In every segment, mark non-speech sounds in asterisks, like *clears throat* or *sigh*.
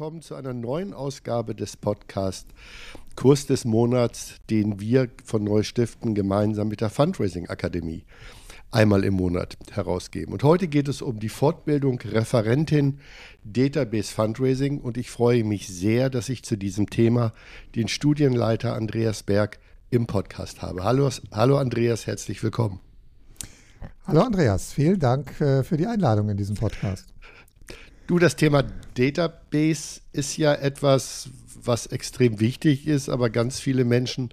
Willkommen zu einer neuen Ausgabe des Podcasts Kurs des Monats, den wir von Neustiften gemeinsam mit der Fundraising Akademie einmal im Monat herausgeben. Und heute geht es um die Fortbildung Referentin Database Fundraising und ich freue mich sehr, dass ich zu diesem Thema den Studienleiter Andreas Berg im Podcast habe. Hallo, hallo Andreas, herzlich willkommen. Hallo Andreas, vielen Dank äh, für die Einladung in diesem Podcast. Du, das Thema Database ist ja etwas, was extrem wichtig ist, aber ganz viele Menschen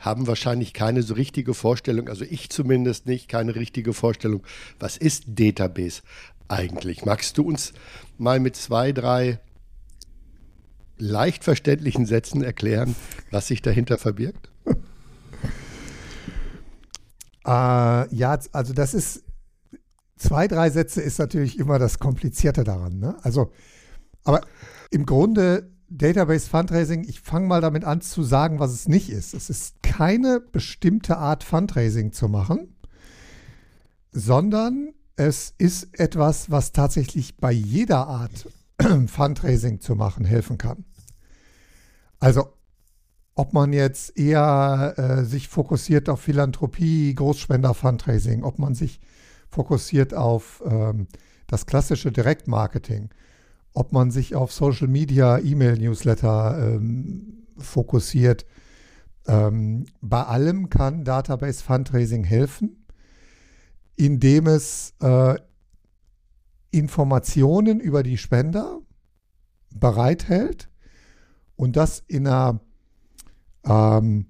haben wahrscheinlich keine so richtige Vorstellung, also ich zumindest nicht, keine richtige Vorstellung, was ist Database eigentlich? Magst du uns mal mit zwei, drei leicht verständlichen Sätzen erklären, was sich dahinter verbirgt? *laughs* Äh, ja, also das ist zwei, drei Sätze ist natürlich immer das Komplizierte daran. Ne? Also, aber im Grunde Database Fundraising, ich fange mal damit an zu sagen, was es nicht ist. Es ist keine bestimmte Art Fundraising zu machen, sondern es ist etwas, was tatsächlich bei jeder Art *clears throat* Fundraising zu machen helfen kann. Also ob man jetzt eher äh, sich fokussiert auf Philanthropie, Großspender-Fundraising, ob man sich fokussiert auf ähm, das klassische Direktmarketing, ob man sich auf Social Media, E-Mail-Newsletter ähm, fokussiert. Ähm, bei allem kann Database Fundraising helfen, indem es äh, Informationen über die Spender bereithält und das in einer ähm,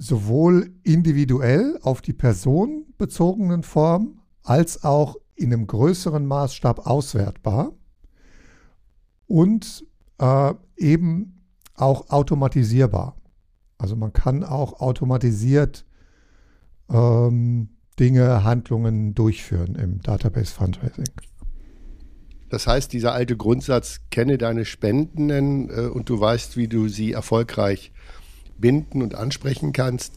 sowohl individuell auf die Person bezogenen Form als auch in einem größeren Maßstab auswertbar und äh, eben auch automatisierbar. Also man kann auch automatisiert ähm, Dinge, Handlungen durchführen im Database Fundraising. Das heißt, dieser alte Grundsatz, kenne deine Spendenden äh, und du weißt, wie du sie erfolgreich binden und ansprechen kannst.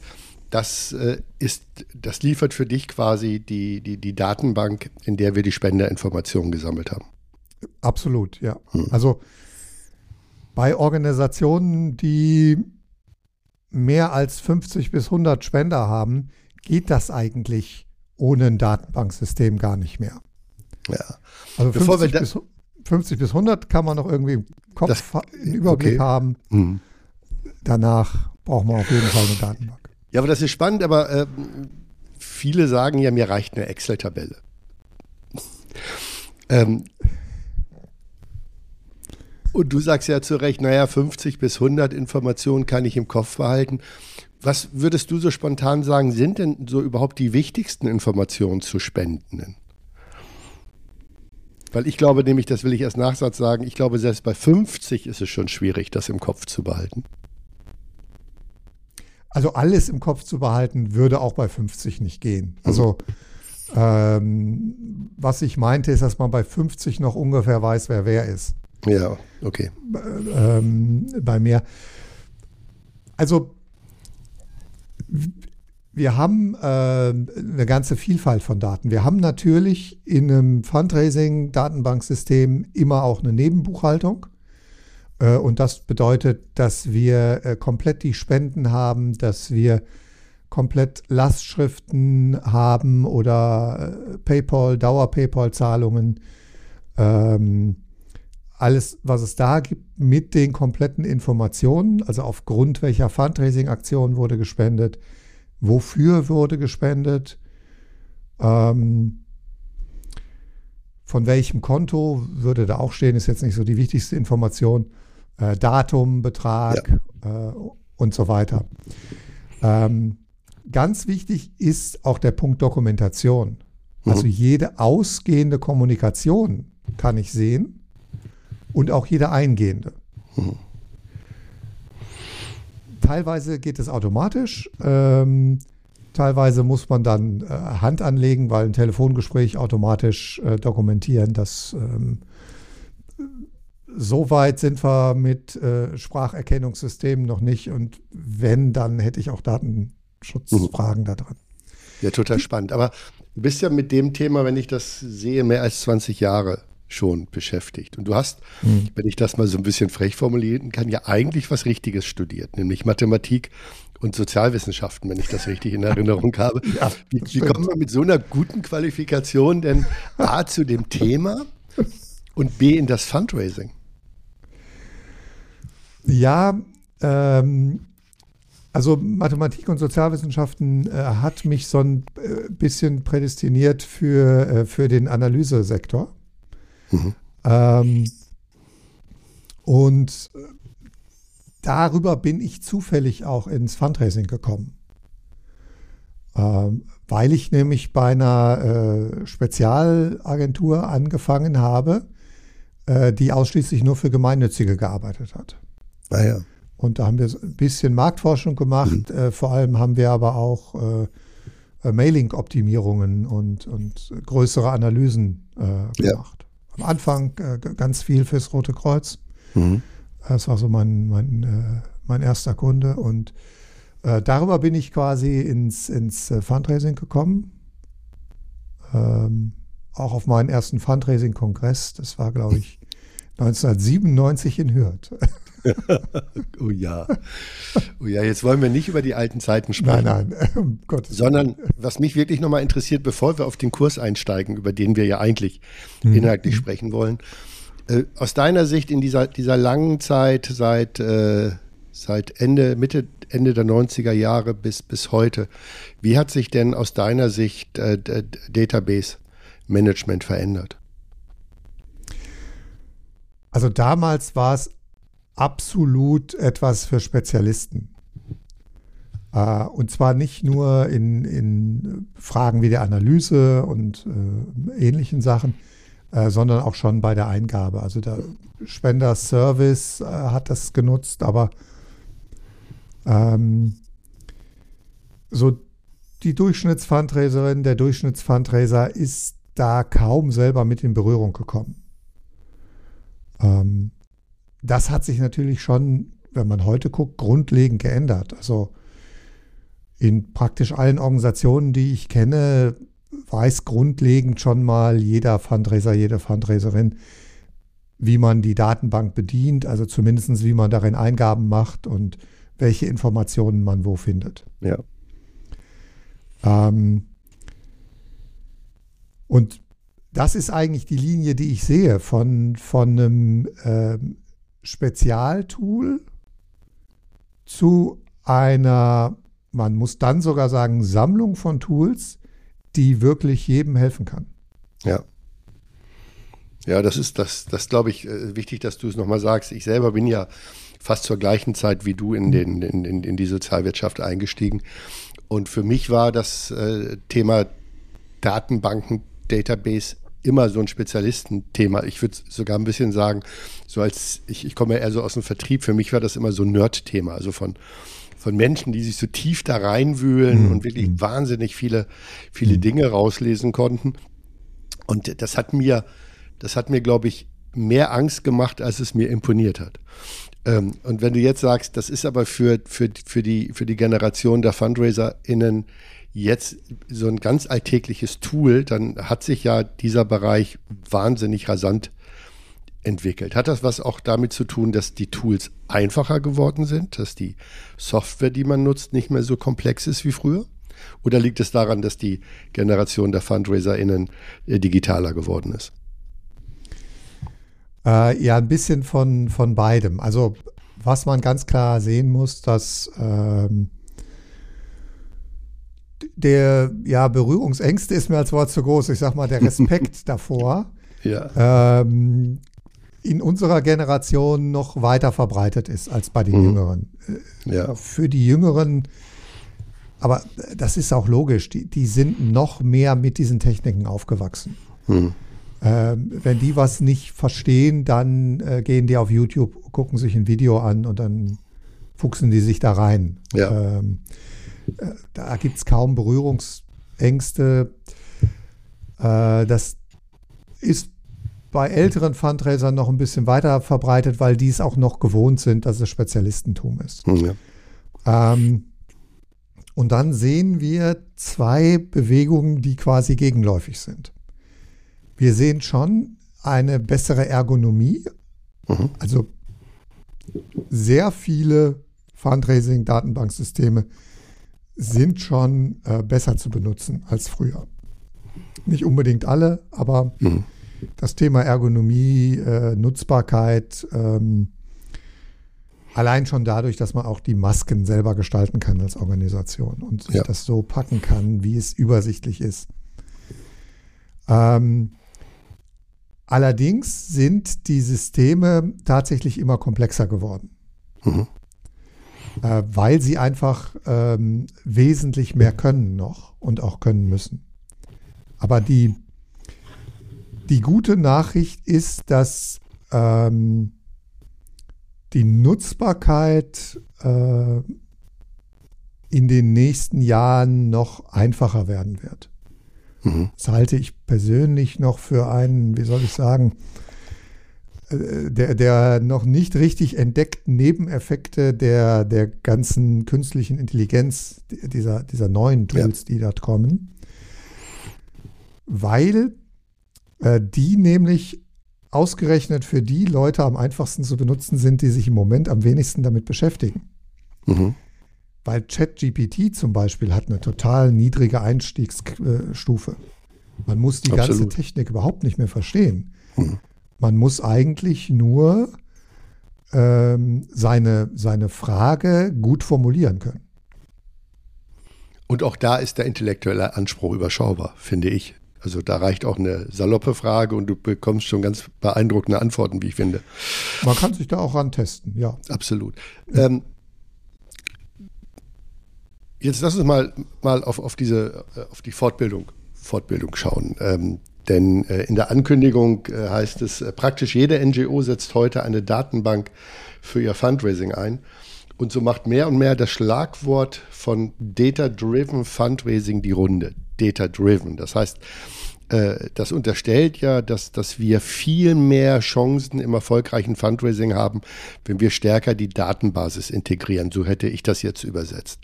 Das äh, ist, das liefert für dich quasi die, die, die Datenbank, in der wir die Spenderinformationen gesammelt haben. Absolut, ja. Hm. Also bei Organisationen, die mehr als 50 bis 100 Spender haben, geht das eigentlich ohne ein Datenbanksystem gar nicht mehr. Ja. Also 50 bis, 50 bis 100 kann man noch irgendwie im Kopf das, einen Überblick okay. haben. Hm. Danach braucht man auf jeden Fall eine Datenbank. Ja, aber das ist spannend, aber äh, viele sagen ja, mir reicht eine Excel-Tabelle. *laughs* ähm, und du sagst ja zu Recht, naja, 50 bis 100 Informationen kann ich im Kopf behalten. Was würdest du so spontan sagen, sind denn so überhaupt die wichtigsten Informationen zu Spendenden? Weil ich glaube nämlich, das will ich als Nachsatz sagen, ich glaube, selbst bei 50 ist es schon schwierig, das im Kopf zu behalten. Also alles im Kopf zu behalten, würde auch bei 50 nicht gehen. Also ähm, was ich meinte, ist, dass man bei 50 noch ungefähr weiß, wer wer ist. Ja, okay. Ähm, bei mir. Also wir haben äh, eine ganze Vielfalt von Daten. Wir haben natürlich in einem Fundraising-Datenbanksystem immer auch eine Nebenbuchhaltung. Äh, und das bedeutet, dass wir äh, komplett die Spenden haben, dass wir komplett Lastschriften haben oder äh, PayPal, Dauer-PayPal-Zahlungen. Ähm, alles, was es da gibt, mit den kompletten Informationen, also aufgrund welcher Fundraising-Aktion wurde gespendet, wofür wurde gespendet, ähm, von welchem Konto würde da auch stehen, ist jetzt nicht so die wichtigste Information äh, Datum, Betrag ja. äh, und so weiter. Ähm, ganz wichtig ist auch der Punkt Dokumentation. Mhm. Also jede ausgehende Kommunikation kann ich sehen und auch jede eingehende. Mhm. Teilweise geht es automatisch. Ähm, teilweise muss man dann äh, Hand anlegen, weil ein Telefongespräch automatisch äh, dokumentieren, dass ähm, so weit sind wir mit äh, Spracherkennungssystemen noch nicht. Und wenn, dann hätte ich auch Datenschutzfragen mhm. da drin. Ja, total spannend. Aber du bist ja mit dem Thema, wenn ich das sehe, mehr als 20 Jahre schon beschäftigt. Und du hast, mhm. wenn ich das mal so ein bisschen frech formulieren kann, ja eigentlich was Richtiges studiert, nämlich Mathematik und Sozialwissenschaften, wenn ich das richtig in Erinnerung habe. *laughs* ja, wie, wie kommt man mit so einer guten Qualifikation denn A zu dem Thema und B in das Fundraising? Ja, ähm, also Mathematik und Sozialwissenschaften äh, hat mich so ein äh, bisschen prädestiniert für, äh, für den Analysesektor. Mhm. Ähm, und äh, darüber bin ich zufällig auch ins Fundraising gekommen. Ähm, weil ich nämlich bei einer äh, Spezialagentur angefangen habe, äh, die ausschließlich nur für Gemeinnützige gearbeitet hat. Ah ja. Und da haben wir ein bisschen Marktforschung gemacht. Mhm. Äh, vor allem haben wir aber auch äh, äh Mailing-Optimierungen und, und größere Analysen äh, gemacht. Ja. Am Anfang äh, ganz viel fürs Rote Kreuz. Mhm. Das war so mein, mein, äh, mein erster Kunde. Und darüber bin ich quasi ins, ins Fundraising gekommen. Ähm, auch auf meinen ersten Fundraising-Kongress. Das war, glaube ich, *laughs* 1997 in Hürth. *laughs* oh ja. Oh ja, jetzt wollen wir nicht über die alten Zeiten sprechen. Nein, nein, *laughs* um Gottes Sondern was mich wirklich nochmal interessiert, bevor wir auf den Kurs einsteigen, über den wir ja eigentlich mhm. inhaltlich sprechen wollen. Äh, aus deiner Sicht in dieser, dieser langen Zeit, seit, äh, seit Ende, Mitte, Ende der 90er Jahre bis, bis heute, wie hat sich denn aus deiner Sicht äh, Database Management verändert? Also damals war es absolut etwas für Spezialisten. Äh, und zwar nicht nur in, in Fragen wie der Analyse und äh, ähnlichen Sachen, äh, sondern auch schon bei der Eingabe. Also der Spender Service hat das genutzt, aber ähm, so die Durchschnittsfundraiserin, der Durchschnittsfundraiser ist da kaum selber mit in Berührung gekommen. Ähm, das hat sich natürlich schon, wenn man heute guckt, grundlegend geändert. Also in praktisch allen Organisationen, die ich kenne, weiß grundlegend schon mal jeder Fundraiser, jede Fundraiserin, wie man die Datenbank bedient, also zumindest wie man darin Eingaben macht und welche Informationen man wo findet. Ja. Ähm, und das ist eigentlich die Linie, die ich sehe von, von einem ähm, Spezialtool zu einer, man muss dann sogar sagen, Sammlung von Tools, die wirklich jedem helfen kann. Ja. Ja, das ist das, das glaube ich, äh, wichtig, dass du es nochmal sagst. Ich selber bin ja fast zur gleichen Zeit wie du in, den, in, in, in die Sozialwirtschaft eingestiegen. Und für mich war das äh, Thema Datenbanken, Database immer so ein Spezialistenthema. Ich würde sogar ein bisschen sagen, so als ich, ich komme ja eher so aus dem Vertrieb, für mich war das immer so ein Nerd-Thema, also von, von Menschen, die sich so tief da reinwühlen mhm. und wirklich mhm. wahnsinnig viele, viele mhm. Dinge rauslesen konnten. Und das hat mir, das hat mir, glaube ich, mehr Angst gemacht, als es mir imponiert hat. Ähm, und wenn du jetzt sagst, das ist aber für, für, für, die, für die Generation der FundraiserInnen jetzt so ein ganz alltägliches Tool, dann hat sich ja dieser Bereich wahnsinnig rasant entwickelt. Hat das was auch damit zu tun, dass die Tools einfacher geworden sind, dass die Software, die man nutzt, nicht mehr so komplex ist wie früher? Oder liegt es daran, dass die Generation der FundraiserInnen äh, digitaler geworden ist? Äh, ja, ein bisschen von, von beidem. Also was man ganz klar sehen muss, dass ähm, der ja, Berührungsängste ist mir als Wort zu groß. Ich sag mal, der Respekt *laughs* davor ja. ähm, in unserer Generation noch weiter verbreitet ist als bei den mhm. Jüngeren. Ja. Für die Jüngeren, aber das ist auch logisch, die, die sind noch mehr mit diesen Techniken aufgewachsen. Mhm. Ähm, wenn die was nicht verstehen, dann äh, gehen die auf YouTube, gucken sich ein Video an und dann fuchsen die sich da rein. Ja. Ähm, da gibt es kaum Berührungsängste. Äh, das ist bei älteren Fundraisern noch ein bisschen weiter verbreitet, weil die es auch noch gewohnt sind, dass es Spezialistentum ist. Hm, ja. Ähm, und dann sehen wir zwei Bewegungen, die quasi gegenläufig sind. Wir sehen schon eine bessere Ergonomie. Mhm. Also sehr viele Fundraising-Datenbanksysteme sind schon äh, besser zu benutzen als früher. Nicht unbedingt alle, aber mhm. das Thema Ergonomie, äh, Nutzbarkeit, ähm, allein schon dadurch, dass man auch die Masken selber gestalten kann als Organisation und sich ja. das so packen kann, wie es übersichtlich ist. Ähm, allerdings sind die Systeme tatsächlich immer komplexer geworden. Mhm äh, weil sie einfach ähm, wesentlich mehr können noch und auch können müssen. Aber die, die gute Nachricht ist, dass ähm, die Nutzbarkeit äh, in den nächsten Jahren noch einfacher werden wird. Mhm. Das halte ich persönlich noch für einen, wie soll ich sagen, der, der noch nicht richtig entdeckten Nebeneffekte der, der ganzen künstlichen Intelligenz, dieser, dieser neuen Tools, ja. die dort kommen. Weil äh, die nämlich ausgerechnet für die Leute am einfachsten zu benutzen sind, die sich im Moment am wenigsten damit beschäftigen. Mhm. Weil ChatGPT zum Beispiel hat eine total niedrige Einstiegsstufe. Man muss die Absolut. ganze Technik überhaupt nicht mehr verstehen. Mhm. Man muss eigentlich nur ähm, seine, seine Frage gut formulieren können. Und auch da ist der intellektuelle Anspruch überschaubar, finde ich. Also da reicht auch eine saloppe Frage und du bekommst schon ganz beeindruckende Antworten, wie ich finde. Man kann sich da auch rantesten, ja. Absolut. Ähm, jetzt lass uns mal, mal auf, auf, diese, auf die Fortbildung, Fortbildung schauen. Ähm, denn äh, in der Ankündigung äh, heißt es, äh, praktisch jede NGO setzt heute eine Datenbank für ihr Fundraising ein. Und so macht mehr und mehr das Schlagwort von Data-Driven Fundraising die Runde. Data-Driven. Das heißt, das unterstellt ja, dass, dass wir viel mehr Chancen im erfolgreichen Fundraising haben, wenn wir stärker die Datenbasis integrieren. So hätte ich das jetzt übersetzt.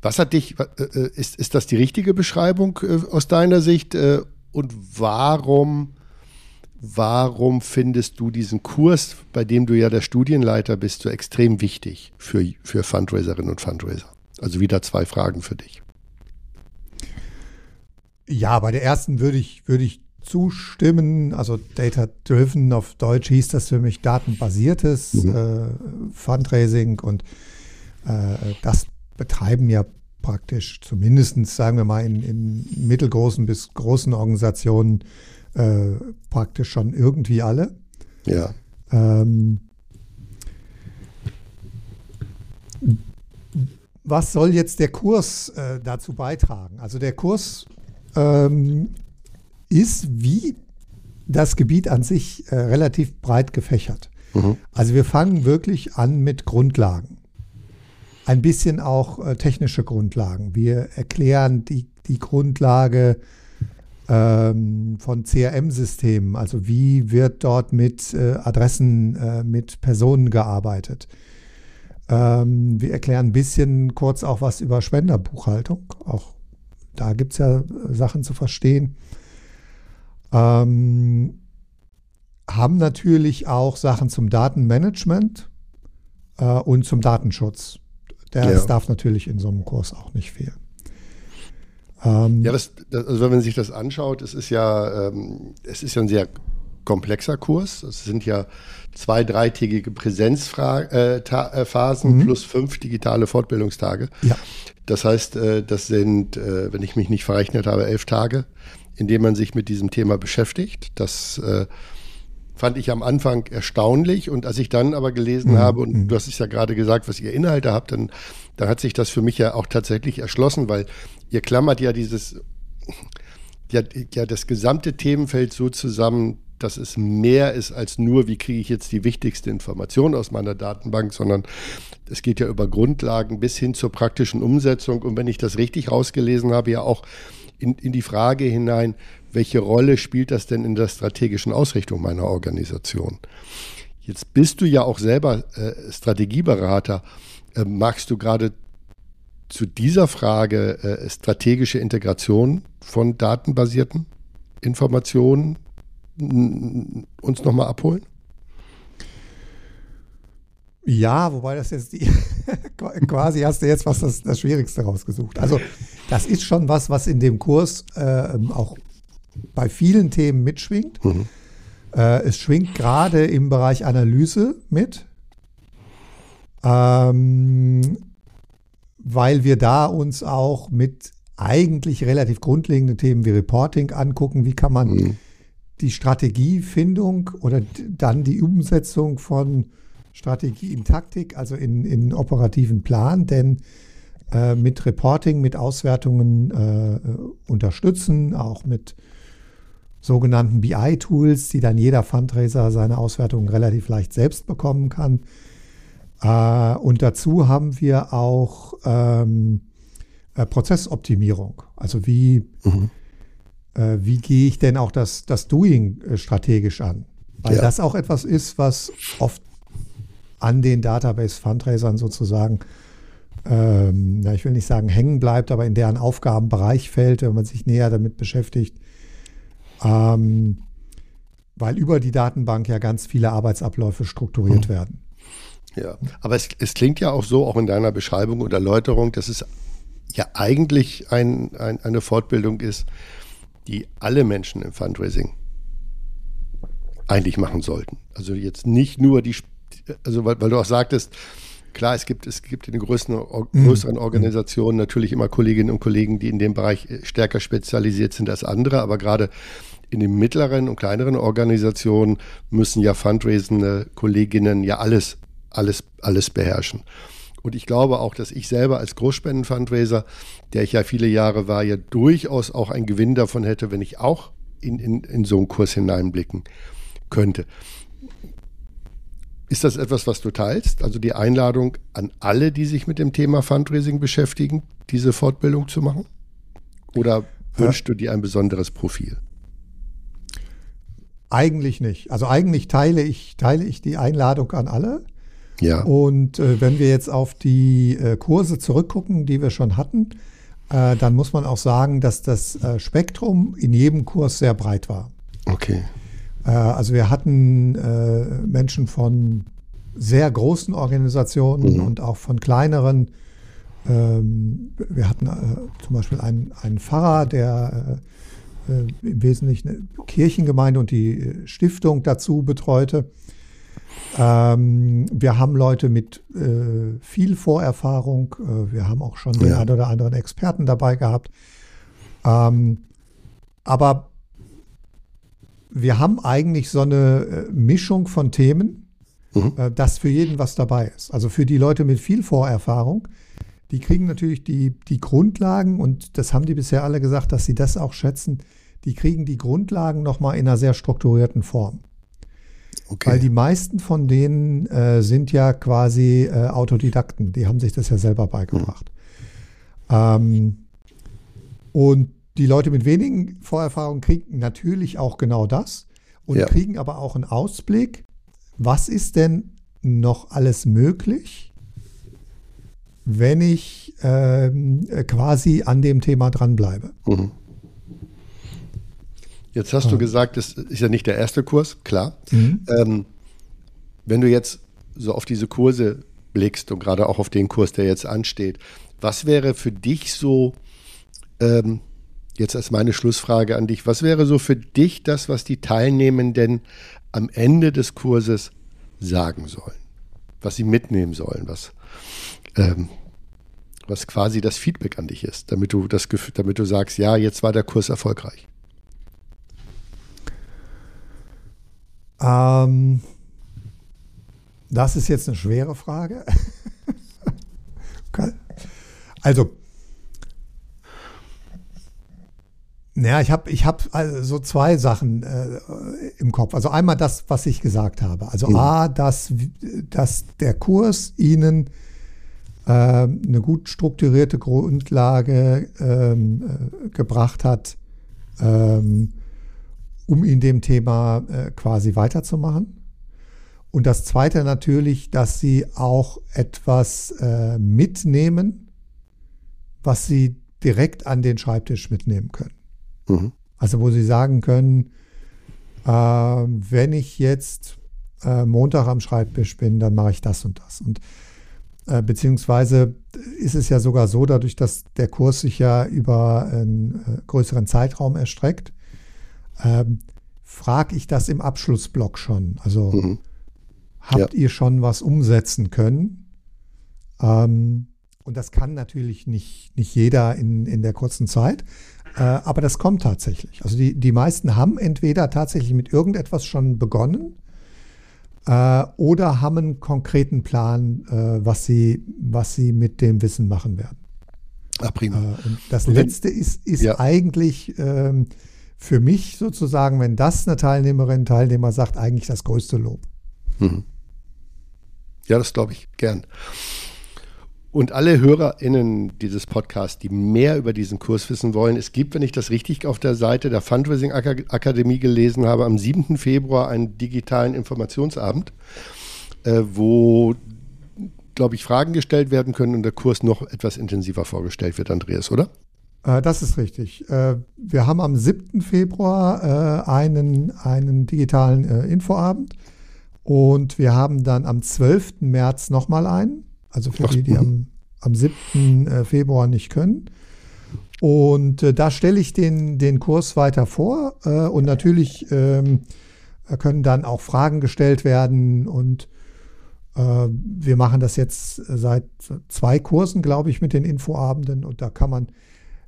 Was hat dich, ist, ist das die richtige Beschreibung aus deiner Sicht? Und warum, warum findest du diesen Kurs, bei dem du ja der Studienleiter bist, so extrem wichtig für, für Fundraiserinnen und Fundraiser? Also wieder zwei Fragen für dich. Ja, bei der ersten würde ich, würde ich zustimmen. Also Data Driven auf Deutsch hieß das für mich datenbasiertes mhm. äh, Fundraising und äh, das betreiben ja praktisch zumindest, sagen wir mal, in, in mittelgroßen bis großen Organisationen äh, praktisch schon irgendwie alle. Ja. Ähm, was soll jetzt der Kurs äh, dazu beitragen? Also der Kurs ähm, ist wie das Gebiet an sich äh, relativ breit gefächert. Mhm. Also wir fangen wirklich an mit Grundlagen ein bisschen auch äh, technische Grundlagen. Wir erklären die, die Grundlage ähm, von CRM-Systemen, also wie wird dort mit äh, Adressen, äh, mit Personen gearbeitet. Ähm, wir erklären ein bisschen kurz auch was über Spenderbuchhaltung. Auch da gibt es ja äh, Sachen zu verstehen. Ähm, haben natürlich auch Sachen zum Datenmanagement äh, und zum Datenschutz. Das ja. darf natürlich in so einem Kurs auch nicht fehlen. Ähm, ja, das, das, also wenn man sich das anschaut, es ist ja, ähm, es ist ja ein sehr komplexer Kurs. Es sind ja zwei dreitägige Präsenzphasen äh, mhm. plus fünf digitale Fortbildungstage. Ja. Das heißt, äh, das sind, äh, wenn ich mich nicht verrechnet habe, elf Tage, in denen man sich mit diesem Thema beschäftigt. Das äh, fand ich am Anfang erstaunlich. Und als ich dann aber gelesen mhm. habe, und mhm. du hast es ja gerade gesagt, was ihr Inhalte habt, dann, dann hat sich das für mich ja auch tatsächlich erschlossen, weil ihr klammert ja dieses, ja, ja das gesamte Themenfeld so zusammen, dass es mehr ist als nur, wie kriege ich jetzt die wichtigste Information aus meiner Datenbank, sondern es geht ja über Grundlagen bis hin zur praktischen Umsetzung. Und wenn ich das richtig rausgelesen habe, ja auch in, in die Frage hinein, welche Rolle spielt das denn in der strategischen Ausrichtung meiner Organisation? Jetzt bist du ja auch selber äh, Strategieberater. Äh, magst du gerade zu dieser Frage äh, strategische Integration von datenbasierten Informationen uns nochmal abholen? Ja, wobei das jetzt die, *laughs* quasi hast du jetzt was das, das Schwierigste rausgesucht. Also das ist schon was, was in dem Kurs äh, auch bei vielen Themen mitschwingt. Mhm. Äh, es schwingt gerade im Bereich Analyse mit, ähm, weil wir da uns auch mit eigentlich relativ grundlegenden Themen wie Reporting angucken. Wie kann man mhm. die Strategiefindung oder dann die Umsetzung von Strategie in Taktik, also in, in operativen Plan, denn äh, mit Reporting, mit Auswertungen äh, unterstützen, auch mit sogenannten BI-Tools, die dann jeder Fundraiser seine Auswertungen relativ leicht selbst bekommen kann. Äh, und dazu haben wir auch ähm, äh, Prozessoptimierung. Also wie, mhm. äh, wie gehe ich denn auch das, das Doing äh, strategisch an? Weil ja. das auch etwas ist, was oft an den Database-Fundraisern sozusagen, ähm, na, ich will nicht sagen hängen bleibt, aber in deren Aufgabenbereich fällt, wenn man sich näher damit beschäftigt. Ähm, weil über die Datenbank ja ganz viele Arbeitsabläufe strukturiert mhm. werden. Ja, aber es, es, klingt ja auch so, auch in deiner Beschreibung und Erläuterung, dass es ja eigentlich ein, ein, eine Fortbildung ist, die alle Menschen im Fundraising eigentlich machen sollten. Also jetzt nicht nur die also weil, weil, du auch sagtest, klar, es gibt, es gibt in den größeren, mhm. größeren Organisationen natürlich immer Kolleginnen und Kollegen, die in dem Bereich äh, stärker spezialisiert sind als andere, aber gerade in den mittleren und kleineren Organisationen müssen ja fundraisende Kolleginnen ja alles, alles, alles beherrschen. Und ich glaube auch, dass ich selber als Großspenden-Fundraiser, der ich ja viele Jahre war, ja durchaus auch einen Gewinn davon hätte, wenn ich auch in, in, in so einen Kurs hineinblicken könnte. Ist das etwas, was du teilst? Also die Einladung an alle, die sich mit dem Thema Fundraising beschäftigen, diese Fortbildung zu machen? Oder wünschst du dir ein besonderes Profil? Eigentlich nicht. Also eigentlich teile ich, teile ich die Einladung an alle. Ja. Und äh, wenn wir jetzt auf die äh, Kurse zurückgucken, die wir schon hatten, äh, dann muss man auch sagen, dass das äh, Spektrum in jedem Kurs sehr breit war. Okay. Äh, also wir hatten äh, Menschen von sehr großen Organisationen mhm. und auch von kleineren. Ähm, wir hatten äh, zum Beispiel einen, einen Pfarrer, der im Wesentlichen eine Kirchengemeinde und die Stiftung dazu betreute. Ähm, wir haben Leute mit äh, viel Vorerfahrung. Äh, wir haben auch schon ja. den einen oder anderen Experten dabei gehabt. Ähm, aber wir haben eigentlich so eine äh, Mischung von Themen, mhm. Äh, dass für jeden was dabei ist. Also für die Leute mit viel Vorerfahrung, die kriegen natürlich die, die Grundlagen und das haben die bisher alle gesagt, dass sie das auch schätzen. Die kriegen die Grundlagen nochmal in einer sehr strukturierten Form. Okay. Weil die meisten von denen äh, sind ja quasi äh, Autodidakten, die haben sich das ja selber beigebracht. Mhm. Ähm, und die Leute mit wenigen Vorerfahrungen kriegen natürlich auch genau das und ja. kriegen aber auch einen Ausblick, was ist denn noch alles möglich, wenn ich ähm, quasi an dem Thema dranbleibe. Mhm. Jetzt hast ja. du gesagt, das ist ja nicht der erste Kurs, klar. Mhm. Ähm, wenn du jetzt so auf diese Kurse blickst und gerade auch auf den Kurs, der jetzt ansteht, was wäre für dich so ähm, jetzt als meine Schlussfrage an dich. Was wäre so für dich das, was die Teilnehmenden am Ende des Kurses sagen sollen? Was sie mitnehmen sollen, was, ähm, was quasi das Feedback an dich ist, damit du das damit du sagst, ja, jetzt war der Kurs erfolgreich. Ähm, das ist jetzt eine schwere Frage. *laughs* also, Naja, ich habe ich hab also so zwei Sachen äh, im Kopf. Also einmal das, was ich gesagt habe. Also mhm. A, dass, dass der Kurs Ihnen äh, eine gut strukturierte Grundlage ähm, äh, gebracht hat, ähm, um in dem Thema äh, quasi weiterzumachen. Und das Zweite natürlich, dass Sie auch etwas äh, mitnehmen, was Sie direkt an den Schreibtisch mitnehmen können. Mhm. Also wo sie sagen können, äh, wenn ich jetzt äh, Montag am Schreibtisch bin, dann mache ich das und das. Und äh, beziehungsweise ist es ja sogar so, dadurch, dass der Kurs sich ja über einen äh, größeren Zeitraum erstreckt, ähm, frage ich das im Abschlussblock schon. Also mhm. habt ja. ihr schon was umsetzen können? Ähm, und das kann natürlich nicht, nicht jeder in, in der kurzen Zeit. Äh, aber das kommt tatsächlich. Also die, die meisten haben entweder tatsächlich mit irgendetwas schon begonnen äh, oder haben einen konkreten Plan, äh, was, sie, was sie mit dem Wissen machen werden. Ah, prima. Äh, und das und Letzte ist, ist ja. eigentlich ähm, für mich sozusagen, wenn das eine Teilnehmerin, Teilnehmer sagt, eigentlich das größte Lob. Mhm. Ja, das glaube ich gern. Und alle HörerInnen dieses Podcasts, die mehr über diesen Kurs wissen wollen, es gibt, wenn ich das richtig auf der Seite der Fundraising Akademie gelesen habe, am 7. Februar einen digitalen Informationsabend, äh, wo, glaube ich, Fragen gestellt werden können und der Kurs noch etwas intensiver vorgestellt wird, Andreas, oder? Äh, das ist richtig. Äh, wir haben am 7. Februar äh, einen, einen digitalen Infoabend und wir haben dann am 12. März nochmal einen also für Ach, die, die am, am 7. Äh, Februar nicht können. Und äh, da stelle ich den, den Kurs weiter vor. Äh, und natürlich ähm, können dann auch Fragen gestellt werden. Und äh, wir machen das jetzt seit zwei Kursen, glaube ich, mit den Infoabenden. Und da kann man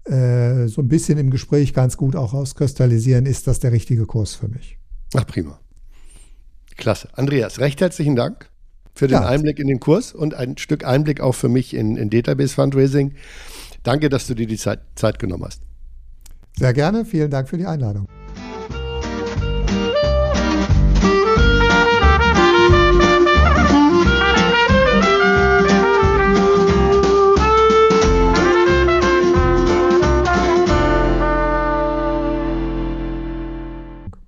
äh, so ein bisschen im Gespräch ganz gut auch rauskristallisieren, ist das der richtige Kurs für mich. Ach, prima. Klasse. Andreas, recht herzlichen Dank für den ja. Einblick in den Kurs und ein Stück Einblick auch für mich in, in Database Fundraising. Danke, dass du dir die Zeit, Zeit genommen hast. Sehr gerne. Vielen Dank für die Einladung.